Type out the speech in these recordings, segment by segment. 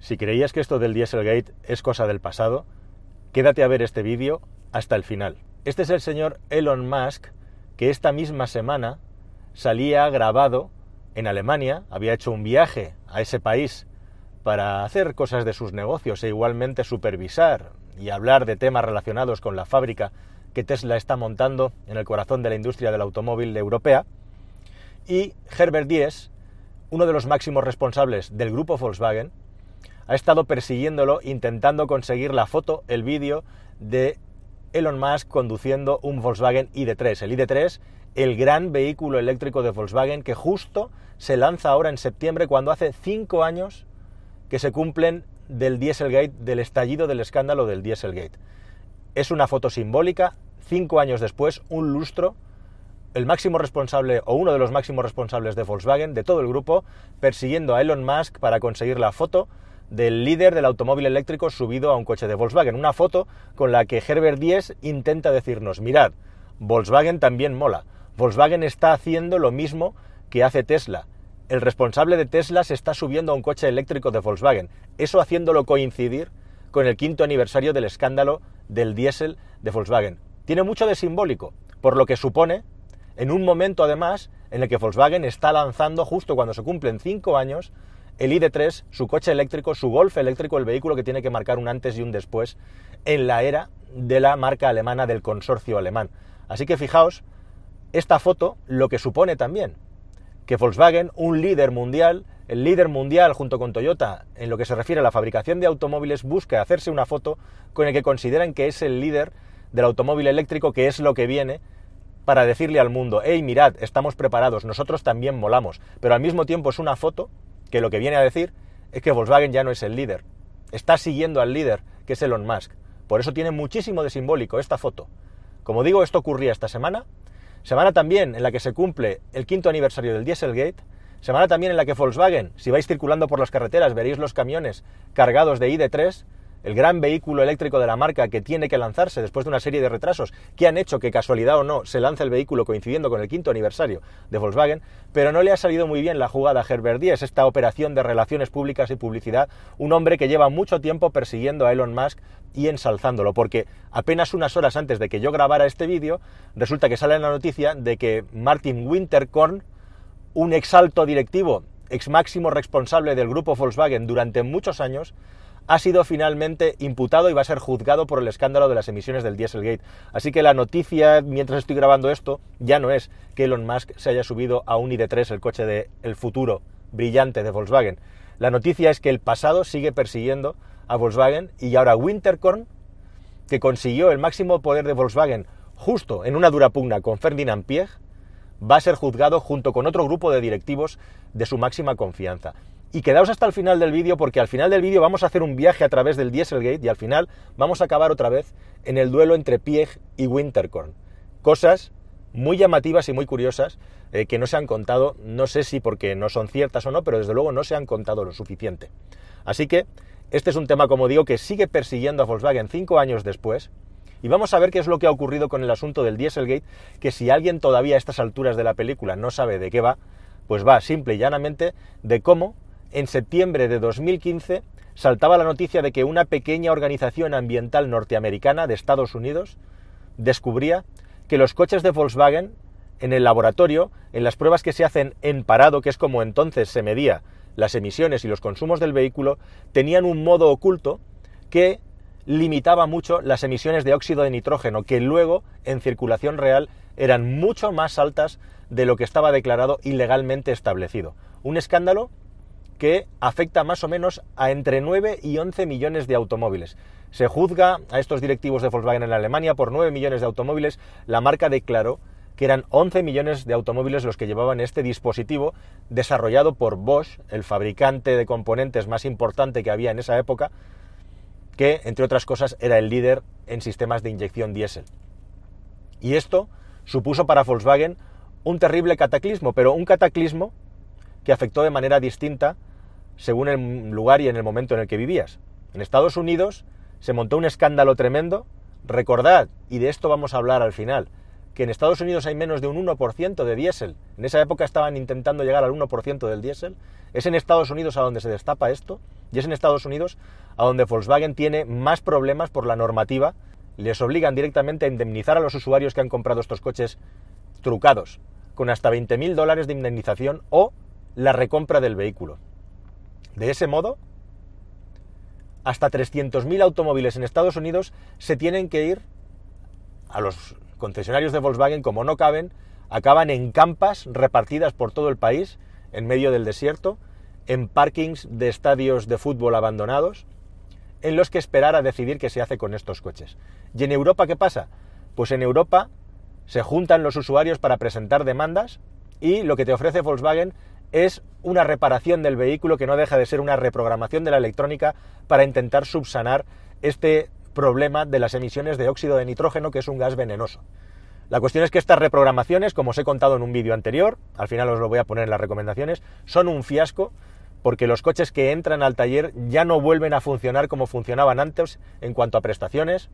Si creías que esto del Dieselgate es cosa del pasado, quédate a ver este vídeo hasta el final. Este es el señor Elon Musk que esta misma semana salía grabado en Alemania, había hecho un viaje a ese país para hacer cosas de sus negocios e igualmente supervisar y hablar de temas relacionados con la fábrica que Tesla está montando en el corazón de la industria del automóvil europea. Y Herbert Diess, uno de los máximos responsables del grupo Volkswagen, ha estado persiguiéndolo intentando conseguir la foto, el vídeo de Elon Musk conduciendo un Volkswagen ID3. El ID3, el gran vehículo eléctrico de Volkswagen que justo se lanza ahora en septiembre cuando hace cinco años que se cumplen del Dieselgate, del estallido del escándalo del Dieselgate. Es una foto simbólica, cinco años después, un lustro, el máximo responsable o uno de los máximos responsables de Volkswagen, de todo el grupo, persiguiendo a Elon Musk para conseguir la foto del líder del automóvil eléctrico subido a un coche de Volkswagen. Una foto con la que Herbert Diess intenta decirnos, mirad, Volkswagen también mola. Volkswagen está haciendo lo mismo que hace Tesla. El responsable de Tesla se está subiendo a un coche eléctrico de Volkswagen. Eso haciéndolo coincidir con el quinto aniversario del escándalo del diésel de Volkswagen. Tiene mucho de simbólico, por lo que supone, en un momento además en el que Volkswagen está lanzando, justo cuando se cumplen cinco años, el ID3, su coche eléctrico, su Golf eléctrico, el vehículo que tiene que marcar un antes y un después en la era de la marca alemana del consorcio alemán. Así que fijaos, esta foto lo que supone también que Volkswagen, un líder mundial, el líder mundial junto con Toyota en lo que se refiere a la fabricación de automóviles, busque hacerse una foto con el que consideran que es el líder del automóvil eléctrico, que es lo que viene, para decirle al mundo, hey, mirad, estamos preparados, nosotros también molamos, pero al mismo tiempo es una foto que lo que viene a decir es que Volkswagen ya no es el líder, está siguiendo al líder, que es Elon Musk. Por eso tiene muchísimo de simbólico esta foto. Como digo, esto ocurría esta semana, semana también en la que se cumple el quinto aniversario del Dieselgate, semana también en la que Volkswagen, si vais circulando por las carreteras, veréis los camiones cargados de ID3, el gran vehículo eléctrico de la marca que tiene que lanzarse después de una serie de retrasos que han hecho que casualidad o no se lance el vehículo coincidiendo con el quinto aniversario de Volkswagen, pero no le ha salido muy bien la jugada a Herbert Diess, esta operación de relaciones públicas y publicidad, un hombre que lleva mucho tiempo persiguiendo a Elon Musk y ensalzándolo, porque apenas unas horas antes de que yo grabara este vídeo, resulta que sale la noticia de que Martin Winterkorn, un exalto directivo, ex máximo responsable del grupo Volkswagen durante muchos años, ha sido finalmente imputado y va a ser juzgado por el escándalo de las emisiones del Dieselgate. Así que la noticia, mientras estoy grabando esto, ya no es que Elon Musk se haya subido a un ID3, el coche del futuro brillante de Volkswagen. La noticia es que el pasado sigue persiguiendo a Volkswagen y ahora Winterkorn, que consiguió el máximo poder de Volkswagen justo en una dura pugna con Ferdinand Piech, va a ser juzgado junto con otro grupo de directivos de su máxima confianza. Y quedaos hasta el final del vídeo porque al final del vídeo vamos a hacer un viaje a través del Dieselgate y al final vamos a acabar otra vez en el duelo entre Piech y Winterkorn. Cosas muy llamativas y muy curiosas eh, que no se han contado, no sé si porque no son ciertas o no, pero desde luego no se han contado lo suficiente. Así que este es un tema, como digo, que sigue persiguiendo a Volkswagen cinco años después. Y vamos a ver qué es lo que ha ocurrido con el asunto del Dieselgate, que si alguien todavía a estas alturas de la película no sabe de qué va, pues va simple y llanamente de cómo en septiembre de 2015 saltaba la noticia de que una pequeña organización ambiental norteamericana de Estados Unidos descubría que los coches de Volkswagen en el laboratorio, en las pruebas que se hacen en parado, que es como entonces se medía las emisiones y los consumos del vehículo, tenían un modo oculto que limitaba mucho las emisiones de óxido de nitrógeno, que luego en circulación real eran mucho más altas de lo que estaba declarado ilegalmente establecido. Un escándalo que afecta más o menos a entre 9 y 11 millones de automóviles. Se juzga a estos directivos de Volkswagen en Alemania por 9 millones de automóviles. La marca declaró que eran 11 millones de automóviles los que llevaban este dispositivo desarrollado por Bosch, el fabricante de componentes más importante que había en esa época, que, entre otras cosas, era el líder en sistemas de inyección diésel. Y esto supuso para Volkswagen un terrible cataclismo, pero un cataclismo que afectó de manera distinta según el lugar y en el momento en el que vivías. En Estados Unidos se montó un escándalo tremendo. Recordad, y de esto vamos a hablar al final, que en Estados Unidos hay menos de un 1% de diésel. En esa época estaban intentando llegar al 1% del diésel. Es en Estados Unidos a donde se destapa esto. Y es en Estados Unidos a donde Volkswagen tiene más problemas por la normativa. Les obligan directamente a indemnizar a los usuarios que han comprado estos coches trucados, con hasta 20.000 dólares de indemnización o la recompra del vehículo. De ese modo, hasta 300.000 automóviles en Estados Unidos se tienen que ir a los concesionarios de Volkswagen, como no caben, acaban en campas repartidas por todo el país, en medio del desierto, en parkings de estadios de fútbol abandonados, en los que esperar a decidir qué se hace con estos coches. ¿Y en Europa qué pasa? Pues en Europa se juntan los usuarios para presentar demandas y lo que te ofrece Volkswagen es una reparación del vehículo que no deja de ser una reprogramación de la electrónica para intentar subsanar este problema de las emisiones de óxido de nitrógeno, que es un gas venenoso. La cuestión es que estas reprogramaciones, como os he contado en un vídeo anterior, al final os lo voy a poner en las recomendaciones, son un fiasco porque los coches que entran al taller ya no vuelven a funcionar como funcionaban antes en cuanto a prestaciones,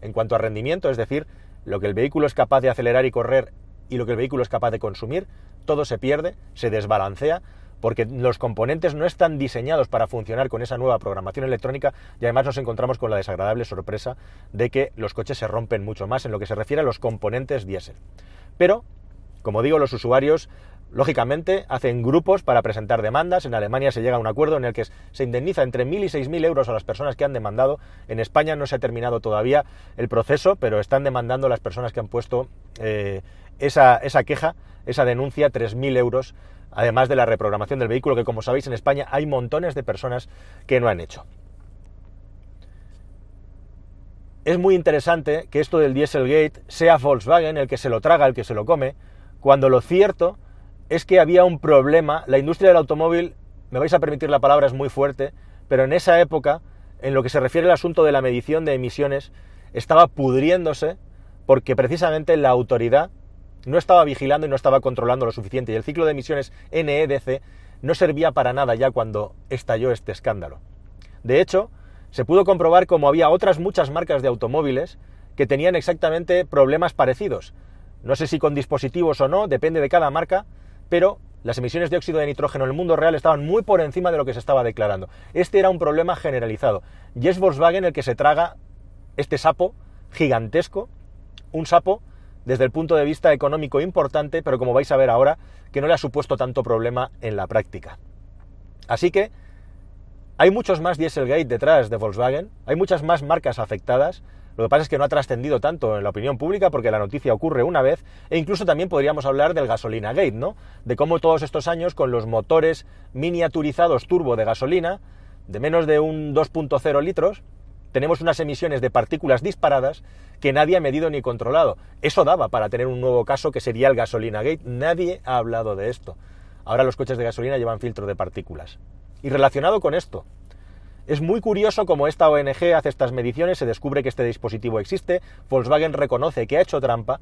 en cuanto a rendimiento, es decir, lo que el vehículo es capaz de acelerar y correr y lo que el vehículo es capaz de consumir, todo se pierde, se desbalancea, porque los componentes no están diseñados para funcionar con esa nueva programación electrónica y además nos encontramos con la desagradable sorpresa de que los coches se rompen mucho más en lo que se refiere a los componentes diésel. Pero, como digo, los usuarios lógicamente hacen grupos para presentar demandas. En Alemania se llega a un acuerdo en el que se indemniza entre 1.000 y 6.000 euros a las personas que han demandado. En España no se ha terminado todavía el proceso, pero están demandando las personas que han puesto eh, esa, esa queja, esa denuncia, 3.000 euros además de la reprogramación del vehículo, que como sabéis en España hay montones de personas que no han hecho. Es muy interesante que esto del Dieselgate sea Volkswagen el que se lo traga, el que se lo come, cuando lo cierto es que había un problema, la industria del automóvil, me vais a permitir la palabra, es muy fuerte, pero en esa época, en lo que se refiere al asunto de la medición de emisiones, estaba pudriéndose porque precisamente la autoridad no estaba vigilando y no estaba controlando lo suficiente. Y el ciclo de emisiones NEDC no servía para nada ya cuando estalló este escándalo. De hecho, se pudo comprobar como había otras muchas marcas de automóviles que tenían exactamente problemas parecidos. No sé si con dispositivos o no, depende de cada marca, pero las emisiones de óxido de nitrógeno en el mundo real estaban muy por encima de lo que se estaba declarando. Este era un problema generalizado. Y es Volkswagen el que se traga este sapo gigantesco, un sapo desde el punto de vista económico importante, pero como vais a ver ahora, que no le ha supuesto tanto problema en la práctica. Así que hay muchos más Dieselgate detrás de Volkswagen, hay muchas más marcas afectadas, lo que pasa es que no ha trascendido tanto en la opinión pública porque la noticia ocurre una vez e incluso también podríamos hablar del gasolina gate, ¿no? De cómo todos estos años con los motores miniaturizados turbo de gasolina de menos de un 2.0 litros tenemos unas emisiones de partículas disparadas que nadie ha medido ni controlado. Eso daba para tener un nuevo caso que sería el gasolina gate. Nadie ha hablado de esto. Ahora los coches de gasolina llevan filtro de partículas. Y relacionado con esto, es muy curioso cómo esta ONG hace estas mediciones, se descubre que este dispositivo existe, Volkswagen reconoce que ha hecho trampa,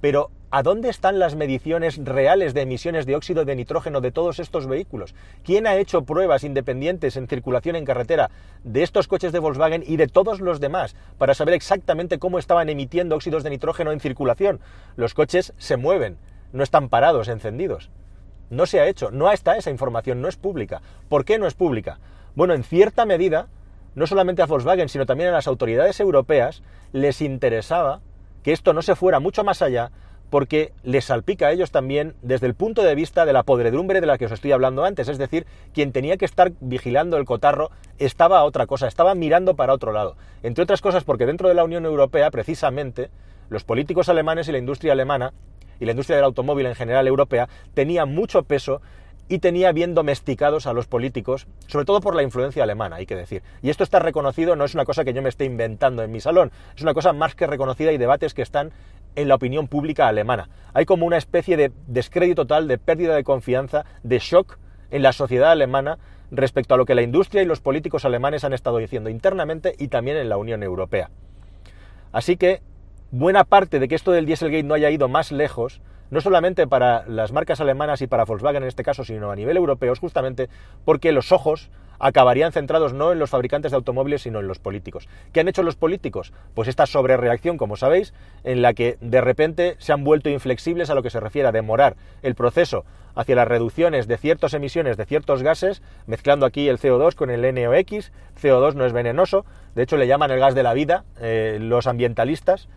pero ¿a dónde están las mediciones reales de emisiones de óxido de nitrógeno de todos estos vehículos? ¿Quién ha hecho pruebas independientes en circulación en carretera de estos coches de Volkswagen y de todos los demás para saber exactamente cómo estaban emitiendo óxidos de nitrógeno en circulación? Los coches se mueven, no están parados, encendidos. No se ha hecho, no está esa información, no es pública. ¿Por qué no es pública? Bueno, en cierta medida, no solamente a Volkswagen, sino también a las autoridades europeas les interesaba que esto no se fuera mucho más allá porque les salpica a ellos también desde el punto de vista de la podredumbre de la que os estoy hablando antes, es decir, quien tenía que estar vigilando el cotarro estaba a otra cosa, estaba mirando para otro lado. Entre otras cosas porque dentro de la Unión Europea, precisamente, los políticos alemanes y la industria alemana, y la industria del automóvil en general europea, tenían mucho peso y tenía bien domesticados a los políticos, sobre todo por la influencia alemana, hay que decir. Y esto está reconocido, no es una cosa que yo me esté inventando en mi salón, es una cosa más que reconocida y debates que están en la opinión pública alemana. Hay como una especie de descrédito total, de pérdida de confianza, de shock en la sociedad alemana respecto a lo que la industria y los políticos alemanes han estado diciendo internamente y también en la Unión Europea. Así que buena parte de que esto del Dieselgate no haya ido más lejos no solamente para las marcas alemanas y para Volkswagen en este caso, sino a nivel europeo, es justamente porque los ojos acabarían centrados no en los fabricantes de automóviles, sino en los políticos. ¿Qué han hecho los políticos? Pues esta sobrereacción, como sabéis, en la que de repente se han vuelto inflexibles a lo que se refiere a demorar el proceso hacia las reducciones de ciertas emisiones de ciertos gases, mezclando aquí el CO2 con el NOx. CO2 no es venenoso, de hecho le llaman el gas de la vida eh, los ambientalistas,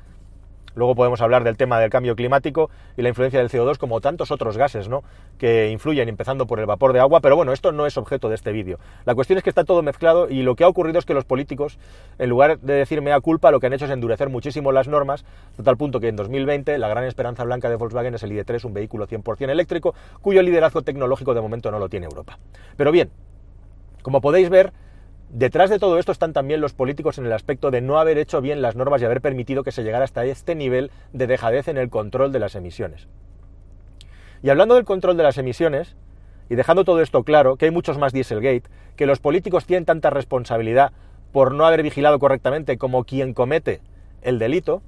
Luego podemos hablar del tema del cambio climático y la influencia del CO2 como tantos otros gases, ¿no? Que influyen, empezando por el vapor de agua, pero bueno, esto no es objeto de este vídeo. La cuestión es que está todo mezclado y lo que ha ocurrido es que los políticos, en lugar de decirme a culpa, lo que han hecho es endurecer muchísimo las normas, hasta tal punto que en 2020 la gran esperanza blanca de Volkswagen es el ID3, un vehículo 100% eléctrico, cuyo liderazgo tecnológico de momento no lo tiene Europa. Pero bien, como podéis ver, Detrás de todo esto están también los políticos en el aspecto de no haber hecho bien las normas y haber permitido que se llegara hasta este nivel de dejadez en el control de las emisiones. Y hablando del control de las emisiones, y dejando todo esto claro, que hay muchos más Dieselgate, que los políticos tienen tanta responsabilidad por no haber vigilado correctamente como quien comete el delito,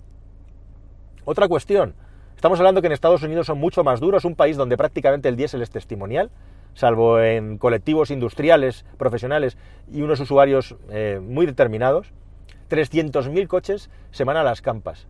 otra cuestión, estamos hablando que en Estados Unidos son mucho más duros, un país donde prácticamente el diésel es testimonial, salvo en colectivos industriales, profesionales y unos usuarios eh, muy determinados, 300.000 coches se van a las campas.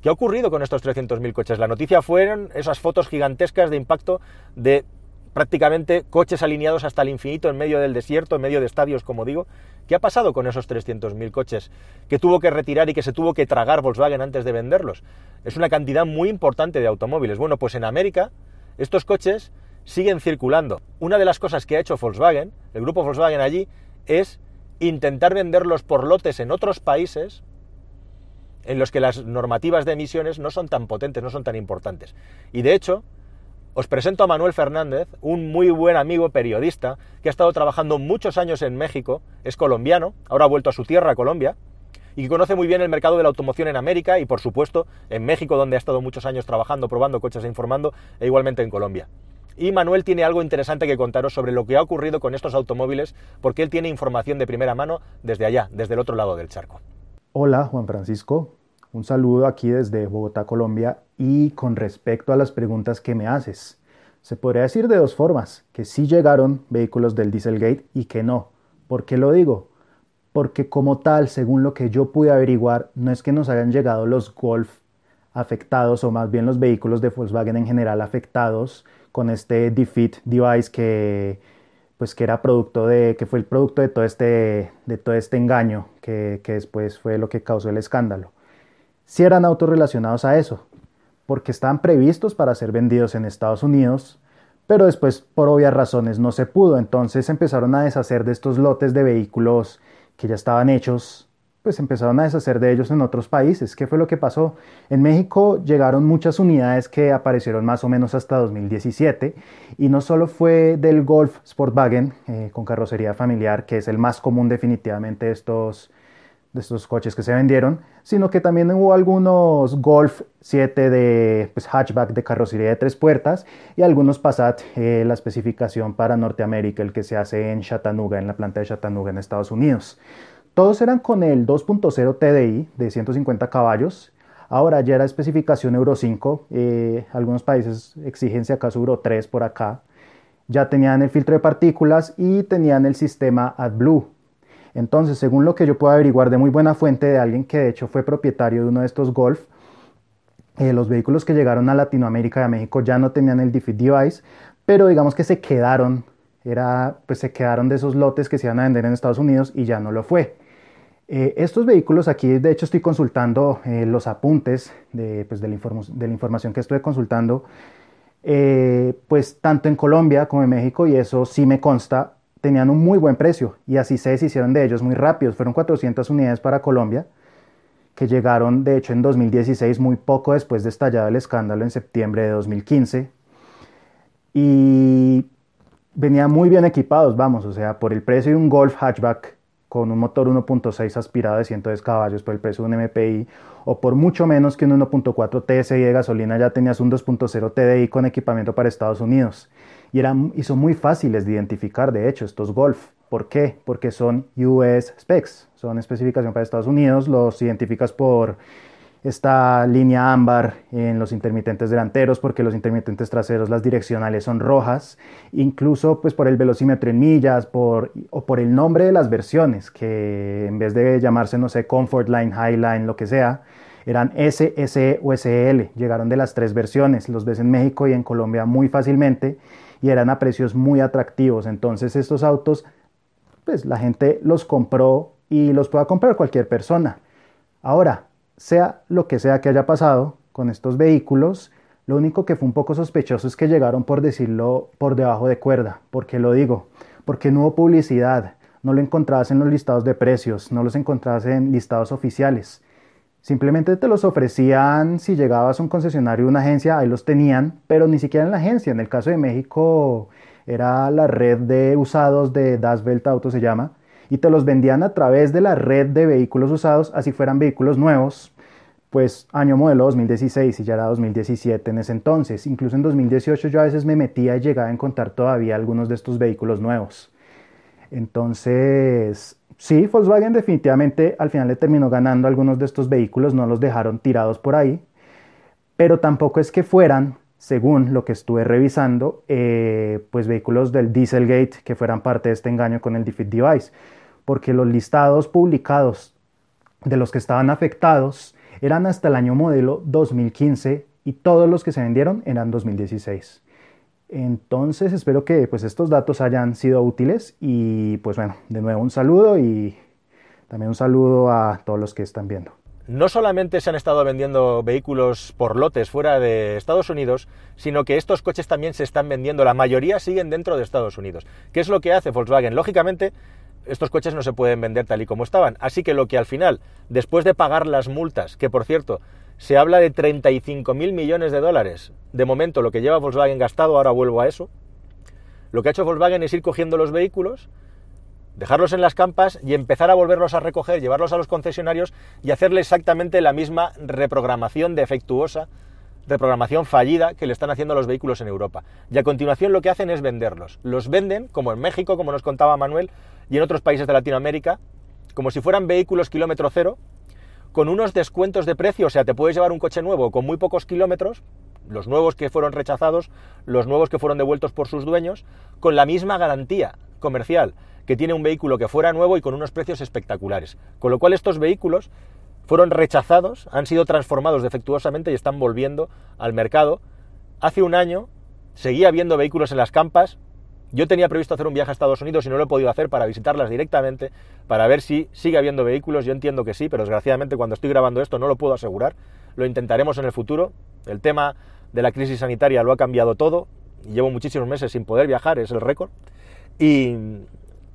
¿Qué ha ocurrido con estos 300.000 coches? La noticia fueron esas fotos gigantescas de impacto de prácticamente coches alineados hasta el infinito en medio del desierto, en medio de estadios, como digo. ¿Qué ha pasado con esos 300.000 coches que tuvo que retirar y que se tuvo que tragar Volkswagen antes de venderlos? Es una cantidad muy importante de automóviles. Bueno, pues en América estos coches siguen circulando. Una de las cosas que ha hecho Volkswagen, el grupo Volkswagen allí, es intentar venderlos por lotes en otros países en los que las normativas de emisiones no son tan potentes, no son tan importantes. Y de hecho, os presento a Manuel Fernández, un muy buen amigo periodista que ha estado trabajando muchos años en México, es colombiano, ahora ha vuelto a su tierra, Colombia, y que conoce muy bien el mercado de la automoción en América y por supuesto en México, donde ha estado muchos años trabajando, probando coches e informando, e igualmente en Colombia. Y Manuel tiene algo interesante que contaros sobre lo que ha ocurrido con estos automóviles, porque él tiene información de primera mano desde allá, desde el otro lado del charco. Hola, Juan Francisco. Un saludo aquí desde Bogotá, Colombia. Y con respecto a las preguntas que me haces, se podría decir de dos formas, que sí llegaron vehículos del Dieselgate y que no. ¿Por qué lo digo? Porque como tal, según lo que yo pude averiguar, no es que nos hayan llegado los Golf afectados, o más bien los vehículos de Volkswagen en general afectados, con este defeat device que pues que era producto de que fue el producto de todo este de todo este engaño que, que después fue lo que causó el escándalo. Si eran autos relacionados a eso porque estaban previstos para ser vendidos en Estados Unidos pero después por obvias razones no se pudo. Entonces empezaron a deshacer de estos lotes de vehículos que ya estaban hechos pues empezaron a deshacer de ellos en otros países. ¿Qué fue lo que pasó? En México llegaron muchas unidades que aparecieron más o menos hasta 2017 y no solo fue del Golf Sportwagen eh, con carrocería familiar, que es el más común definitivamente de estos, estos coches que se vendieron, sino que también hubo algunos Golf 7 de pues, hatchback de carrocería de tres puertas y algunos Passat, eh, la especificación para Norteamérica, el que se hace en Chattanooga, en la planta de Chattanooga en Estados Unidos. Todos eran con el 2.0 TDI de 150 caballos. Ahora ya era especificación Euro 5. Eh, algunos países exigen si acaso Euro 3 por acá. Ya tenían el filtro de partículas y tenían el sistema AdBlue. Entonces, según lo que yo puedo averiguar de muy buena fuente de alguien que de hecho fue propietario de uno de estos Golf, eh, los vehículos que llegaron a Latinoamérica y a México ya no tenían el defeat device, pero digamos que se quedaron, era, pues se quedaron de esos lotes que se iban a vender en Estados Unidos y ya no lo fue. Eh, estos vehículos aquí, de hecho, estoy consultando eh, los apuntes de, pues, de, la de, la información que estoy consultando, eh, pues tanto en Colombia como en México, y eso sí me consta, tenían un muy buen precio y así se deshicieron de ellos muy rápidos. Fueron 400 unidades para Colombia, que llegaron de hecho en 2016, muy poco después de estallado el escándalo en septiembre de 2015. Y venían muy bien equipados, vamos, o sea, por el precio de un Golf hatchback con un motor 1.6 aspirado de 110 caballos por el precio de un MPI o por mucho menos que un 1.4 TSI de gasolina ya tenías un 2.0 TDI con equipamiento para Estados Unidos. Y, eran, y son muy fáciles de identificar, de hecho, estos Golf. ¿Por qué? Porque son US specs, son especificación para Estados Unidos, los identificas por esta línea ámbar en los intermitentes delanteros porque los intermitentes traseros las direccionales son rojas, incluso pues por el velocímetro en millas por, o por el nombre de las versiones que en vez de llamarse no sé Comfort Line, Highline, lo que sea, eran S, SE o SL, llegaron de las tres versiones, los ves en México y en Colombia muy fácilmente y eran a precios muy atractivos, entonces estos autos pues la gente los compró y los pueda comprar cualquier persona. Ahora, sea lo que sea que haya pasado con estos vehículos, lo único que fue un poco sospechoso es que llegaron, por decirlo, por debajo de cuerda. ¿Por qué lo digo? Porque no hubo publicidad, no lo encontrabas en los listados de precios, no los encontrabas en listados oficiales. Simplemente te los ofrecían si llegabas a un concesionario o una agencia, ahí los tenían, pero ni siquiera en la agencia. En el caso de México era la red de usados de Das Welt Auto se llama, y te los vendían a través de la red de vehículos usados, así fueran vehículos nuevos, pues año modelo 2016 y ya era 2017 en ese entonces. Incluso en 2018 yo a veces me metía y llegaba a encontrar todavía algunos de estos vehículos nuevos. Entonces, sí, Volkswagen definitivamente al final le terminó ganando algunos de estos vehículos, no los dejaron tirados por ahí, pero tampoco es que fueran, según lo que estuve revisando, eh, pues vehículos del Dieselgate que fueran parte de este engaño con el Defeat Device porque los listados publicados de los que estaban afectados eran hasta el año modelo 2015 y todos los que se vendieron eran 2016. Entonces espero que pues, estos datos hayan sido útiles y pues bueno, de nuevo un saludo y también un saludo a todos los que están viendo. No solamente se han estado vendiendo vehículos por lotes fuera de Estados Unidos, sino que estos coches también se están vendiendo, la mayoría siguen dentro de Estados Unidos. ¿Qué es lo que hace Volkswagen? Lógicamente, estos coches no se pueden vender tal y como estaban. Así que lo que al final, después de pagar las multas, que por cierto, se habla de 35 mil millones de dólares, de momento lo que lleva Volkswagen gastado, ahora vuelvo a eso, lo que ha hecho Volkswagen es ir cogiendo los vehículos, dejarlos en las campas y empezar a volverlos a recoger, llevarlos a los concesionarios y hacerle exactamente la misma reprogramación defectuosa reprogramación fallida que le están haciendo a los vehículos en Europa. Y a continuación lo que hacen es venderlos. Los venden, como en México, como nos contaba Manuel, y en otros países de Latinoamérica, como si fueran vehículos kilómetro cero, con unos descuentos de precio, o sea, te puedes llevar un coche nuevo con muy pocos kilómetros, los nuevos que fueron rechazados, los nuevos que fueron devueltos por sus dueños, con la misma garantía comercial que tiene un vehículo que fuera nuevo y con unos precios espectaculares. Con lo cual estos vehículos fueron rechazados, han sido transformados defectuosamente y están volviendo al mercado. Hace un año seguía habiendo vehículos en las campas. Yo tenía previsto hacer un viaje a Estados Unidos y no lo he podido hacer para visitarlas directamente, para ver si sigue habiendo vehículos. Yo entiendo que sí, pero desgraciadamente cuando estoy grabando esto no lo puedo asegurar. Lo intentaremos en el futuro. El tema de la crisis sanitaria lo ha cambiado todo. Llevo muchísimos meses sin poder viajar, es el récord. Y,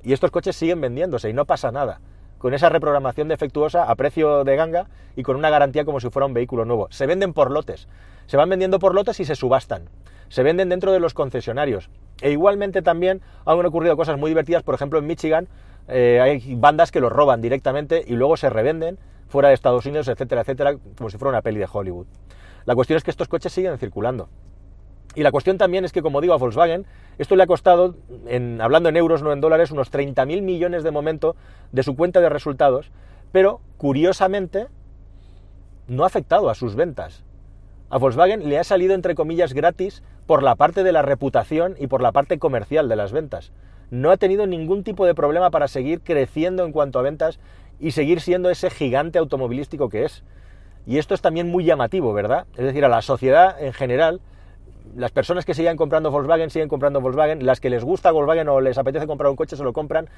estos coches siguen vendiéndose y no pasa nada con esa reprogramación defectuosa a precio de ganga y con una garantía como si fuera un vehículo nuevo. Se venden por lotes, se van vendiendo por lotes y se subastan. Se venden dentro de los concesionarios. E igualmente también han ocurrido cosas muy divertidas, por ejemplo en Michigan eh, hay bandas que los roban directamente y luego se revenden fuera de Estados Unidos, etcétera, etcétera, como si fuera una peli de Hollywood. La cuestión es que estos coches siguen circulando. Y la cuestión también es que, como digo, a Volkswagen esto le ha costado, en, hablando en euros, no en dólares, unos 30.000 millones de momento de su cuenta de resultados, pero curiosamente no ha afectado a sus ventas. A Volkswagen le ha salido, entre comillas, gratis por la parte de la reputación y por la parte comercial de las ventas. No ha tenido ningún tipo de problema para seguir creciendo en cuanto a ventas y seguir siendo ese gigante automovilístico que es. Y esto es también muy llamativo, ¿verdad? Es decir, a la sociedad en general las personas que siguen comprando Volkswagen siguen comprando Volkswagen, las que les gusta Volkswagen o les apetece comprar un coche se lo compran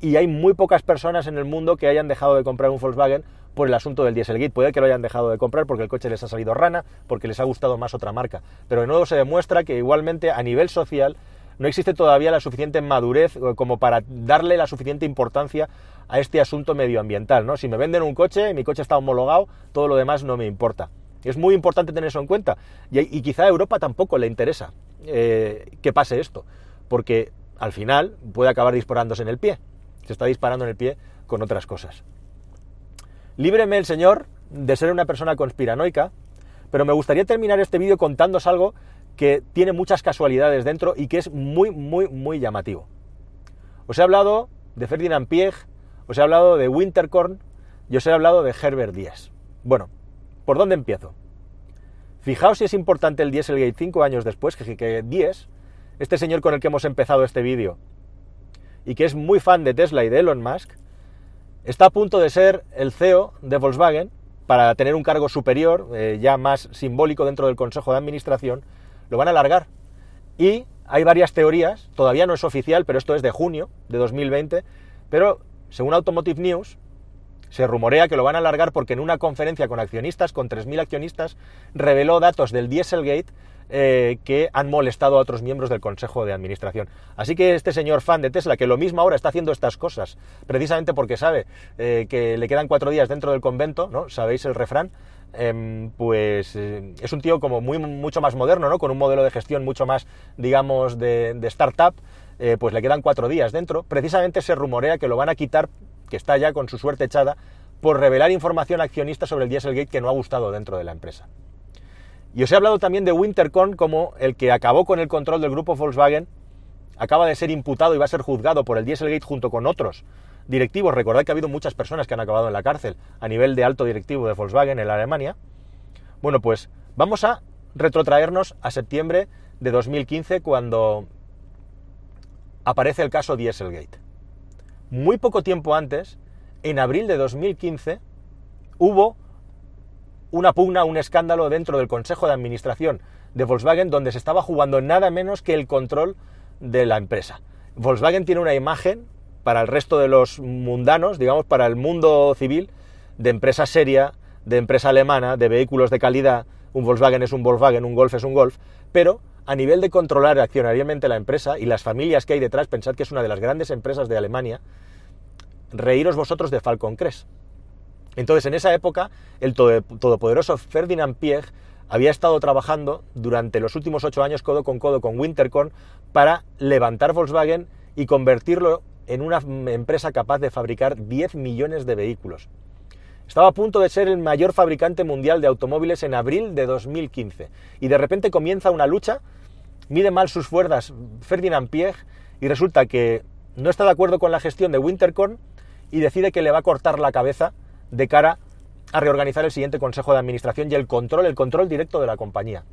y hay muy pocas personas en el mundo que hayan dejado de comprar un Volkswagen por el asunto del Dieselgate. Puede que lo hayan dejado de comprar porque el coche les ha salido rana, porque les ha gustado más otra marca. Pero de nuevo se demuestra que igualmente a nivel social no existe todavía la suficiente madurez eh, como para darle la suficiente importancia a este asunto medioambiental. ¿no? Si me venden un coche, mi coche está homologado, todo lo demás no me importa. Es muy importante tener eso en cuenta. Y, quizá a Europa tampoco le interesa eh, que pase esto, porque al final puede acabar disparándose en el pie. Se está disparando en el pie con otras cosas. Líbreme el Señor de ser una persona conspiranoica, pero me gustaría terminar este vídeo contándos algo que tiene muchas casualidades dentro y que es muy, muy, muy llamativo. Os he hablado de Ferdinand Piech, os he hablado de Winterkorn y os he hablado de Herbert Díaz. Bueno, ¿Por dónde empiezo? Fijaos si es importante el Dieselgate cinco años después, que, que 10, este señor con el que hemos empezado este vídeo, y que es muy fan de Tesla y de Elon Musk, está a punto de ser el CEO de Volkswagen para tener un cargo superior, eh, ya más simbólico dentro del Consejo de Administración, lo van a alargar. Y hay varias teorías, todavía no es oficial, pero esto es de junio de 2020, pero según Automotive News, se rumorea que lo van a alargar porque en una conferencia con accionistas, con 3.000 accionistas, reveló datos del Dieselgate eh, que han molestado a otros miembros del Consejo de Administración. Así que este señor fan de Tesla, que lo mismo ahora está haciendo estas cosas, precisamente porque sabe eh, que le quedan cuatro días dentro del convento, ¿no? Sabéis el refrán, em, pues eh, es un tío como muy, mucho más moderno, ¿no? Con un modelo de gestión mucho más, digamos, de, de startup, pues le quedan cuatro días dentro. Precisamente se rumorea que lo van a quitar que está ya con su suerte echada, por revelar información accionista sobre el Dieselgate que no ha gustado dentro de la empresa. Y os he hablado también de Winterkorn como el que acabó con el control del grupo Volkswagen, acaba de ser imputado y va a ser juzgado por el Dieselgate junto con otros directivos. Recordad que ha habido muchas personas que han acabado en la cárcel a nivel de alto directivo de Volkswagen en Alemania. Bueno, pues vamos a retrotraernos a septiembre de 2015 cuando aparece el caso Dieselgate muy poco tiempo antes, en abril de 2015, hubo una pugna, un escándalo dentro del Consejo de Administración de Volkswagen donde se estaba jugando nada menos que el control de la empresa. Volkswagen tiene una imagen para el resto de los mundanos, digamos, para el mundo civil, de empresa seria, de empresa alemana, de vehículos de calidad. Un Volkswagen es un Volkswagen, un Golf es un Golf, pero a nivel de controlar accionariamente la empresa y las familias que hay detrás, pensad que es una de las grandes empresas de Alemania, reíros vosotros de Falcon Crest. Entonces, en esa época, el todopoderoso Ferdinand Piech había estado trabajando durante los últimos ocho años codo con codo con Winterkorn para levantar Volkswagen y convertirlo en una empresa capaz de fabricar 10 millones de vehículos. Estaba a punto de ser el mayor fabricante mundial de automóviles en abril de 2015 y de repente comienza una lucha, mide mal sus fuerzas Ferdinand Piech y resulta que no está de acuerdo con la gestión de Winterkorn y decide que le va a cortar la cabeza de cara a reorganizar el siguiente consejo de administración y el control, el control directo de la compañía.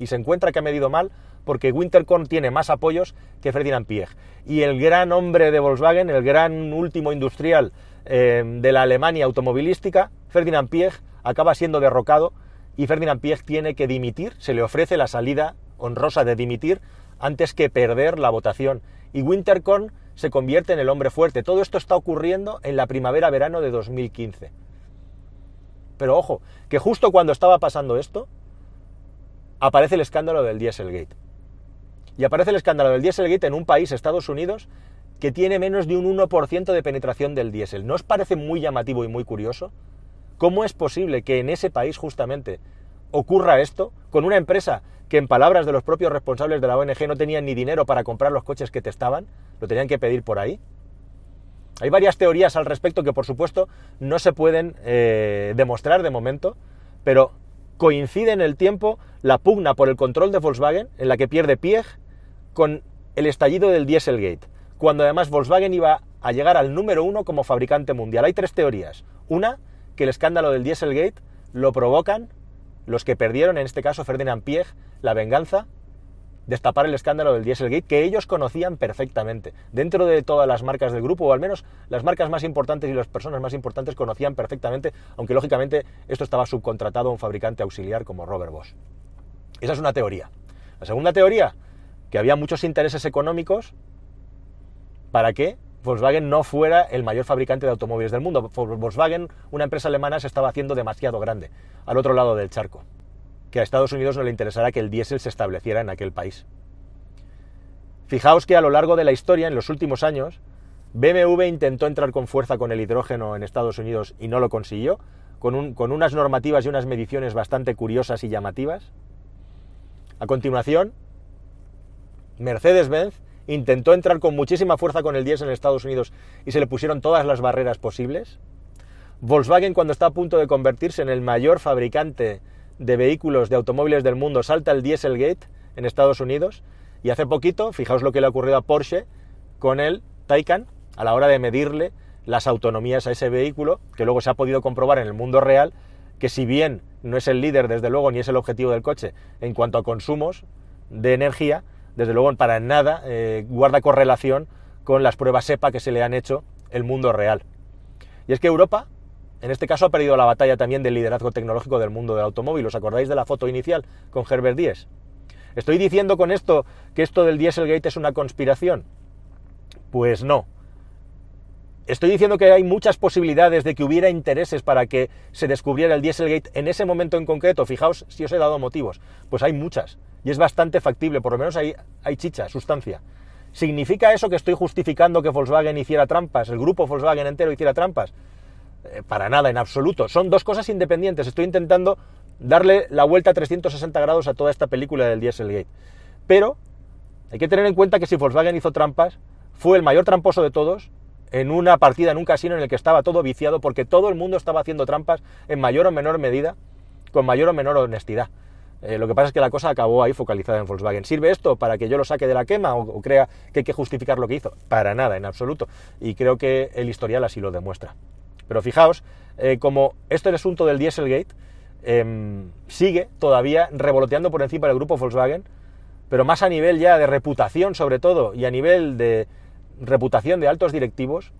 Y se encuentra que ha medido mal porque Winterkorn tiene más apoyos que Ferdinand Piech. Y el gran hombre de Volkswagen, el gran último industrial eh, de la Alemania automovilística, Ferdinand Piech, acaba siendo derrocado y Ferdinand Piech tiene que dimitir, se le ofrece la salida honrosa de dimitir antes que perder la votación. Y Winterkorn se convierte en el hombre fuerte. Todo esto está ocurriendo en la primavera-verano de 2015. Pero ojo, que justo cuando estaba pasando esto, aparece el escándalo del Dieselgate. Y aparece el escándalo del Dieselgate en un país, Estados Unidos, que tiene menos de un 1% de penetración del diésel. ¿No os parece muy llamativo y muy curioso? ¿Cómo es posible que en ese país justamente ocurra esto con una empresa que en palabras de los propios responsables de la ONG no tenían ni dinero para comprar los coches que testaban, lo tenían que pedir por ahí. Hay varias teorías al respecto que por supuesto no se pueden eh, demostrar de momento, pero coincide en el tiempo la pugna por el control de Volkswagen, en la que pierde Piech, con el estallido del Dieselgate, cuando además Volkswagen iba a llegar al número uno como fabricante mundial. Hay tres teorías. Una, que el escándalo del Dieselgate lo provocan los que perdieron, en este caso Ferdinand Piech, la venganza, destapar el escándalo del Dieselgate, que ellos conocían perfectamente. Dentro de todas las marcas del grupo, o al menos las marcas más importantes y las personas más importantes conocían perfectamente, aunque lógicamente esto estaba subcontratado a un fabricante auxiliar como Robert Bosch. Esa es una teoría. La segunda teoría, que había muchos intereses económicos para que Volkswagen no fuera el mayor fabricante de automóviles del mundo. Volkswagen, una empresa alemana, se estaba haciendo demasiado grande, al otro lado del charco. Que a Estados Unidos no le interesara que el diésel se estableciera en aquel país. Fijaos que a lo largo de la historia, en los últimos años, BMW intentó entrar con fuerza con el hidrógeno en Estados Unidos y no lo consiguió, con, con unas normativas y unas mediciones bastante curiosas y llamativas. A continuación, Mercedes-Benz intentó entrar con muchísima fuerza con el diésel en Estados Unidos y se le pusieron todas las barreras posibles. Volkswagen, cuando está a punto de convertirse en el mayor fabricante de vehículos de automóviles del mundo, salta el Dieselgate en Estados Unidos. Y hace poquito, fijaos lo que le ha ocurrido a Porsche con el Taycan a la hora de medirle las autonomías a ese vehículo, que luego se ha podido comprobar en el mundo real que si bien no es el líder, desde luego, ni es el objetivo del coche en cuanto a consumos de energía, desde luego para nada eh, guarda correlación con las pruebas EPA que se le han hecho el mundo real. Y es que Europa, en este caso, ha perdido la batalla también del liderazgo tecnológico del mundo del automóvil. ¿Os acordáis de la foto inicial con Herbert Diess? ¿Estoy diciendo con esto que esto del Dieselgate es una conspiración? Pues no. Estoy diciendo que hay muchas posibilidades de que hubiera intereses para que se descubriera el Dieselgate en ese momento en concreto. Fijaos si os he dado motivos. Pues hay muchas. Y es bastante factible, por lo menos hay, hay chicha, sustancia. ¿Significa eso que estoy justificando que Volkswagen hiciera trampas, el grupo Volkswagen entero hiciera trampas? Eh, para nada, en absoluto. Son dos cosas independientes. Estoy intentando darle la vuelta a 360 grados a toda esta película del Dieselgate. Pero hay que tener en cuenta que si Volkswagen hizo trampas, fue el mayor tramposo de todos en una partida, en un casino en el que estaba todo viciado porque todo el mundo estaba haciendo trampas en mayor o menor medida, con mayor o menor honestidad. Eh, lo que pasa es que la cosa acabó ahí focalizada en Volkswagen. ¿Sirve esto para que yo lo saque de la quema o, crea que hay que justificar lo que hizo? Para nada, en absoluto. Y creo que el historial así lo demuestra. Pero fijaos, eh, como esto el asunto del Dieselgate em, sigue todavía revoloteando por encima del grupo Volkswagen, pero más a nivel ya de reputación sobre todo y a nivel de, reputación de altos directivos,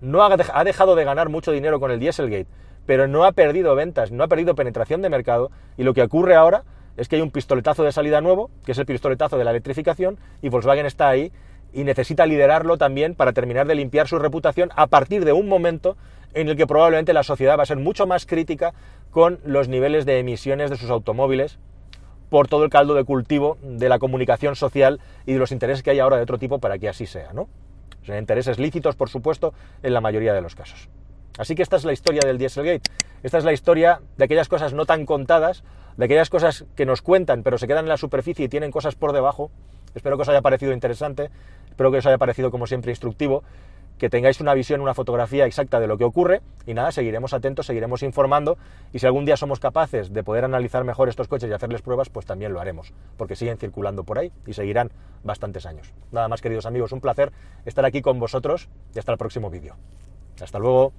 no ha dejado de ganar mucho dinero con el Dieselgate, pero no ha perdido ventas, no ha perdido penetración de mercado, y lo que ocurre ahora es que hay un pistoletazo de salida nuevo, que es el pistoletazo de la electrificación, y Volkswagen está ahí y necesita liderarlo también para terminar de limpiar su reputación a partir de un momento en el que probablemente la sociedad va a ser mucho más crítica con los niveles de emisiones de sus automóviles por todo el caldo de cultivo de la comunicación social y de los intereses que hay ahora de otro tipo para que así sea, ¿no? O sea, intereses lícitos, por supuesto, en la mayoría de los casos. Así que esta es la historia del Dieselgate. Esta es la historia de aquellas cosas no tan contadas, de aquellas cosas que nos cuentan, pero se quedan en la superficie y tienen cosas por debajo. Espero que os haya parecido interesante, espero que os haya parecido, como siempre, instructivo que tengáis una visión, una fotografía exacta de lo que ocurre y nada, seguiremos atentos, seguiremos informando y si algún día somos capaces de poder analizar mejor estos coches y hacerles pruebas, pues también lo haremos, porque siguen circulando por ahí y seguirán bastantes años. Nada más queridos amigos, un placer estar aquí con vosotros y hasta el próximo vídeo. Hasta luego.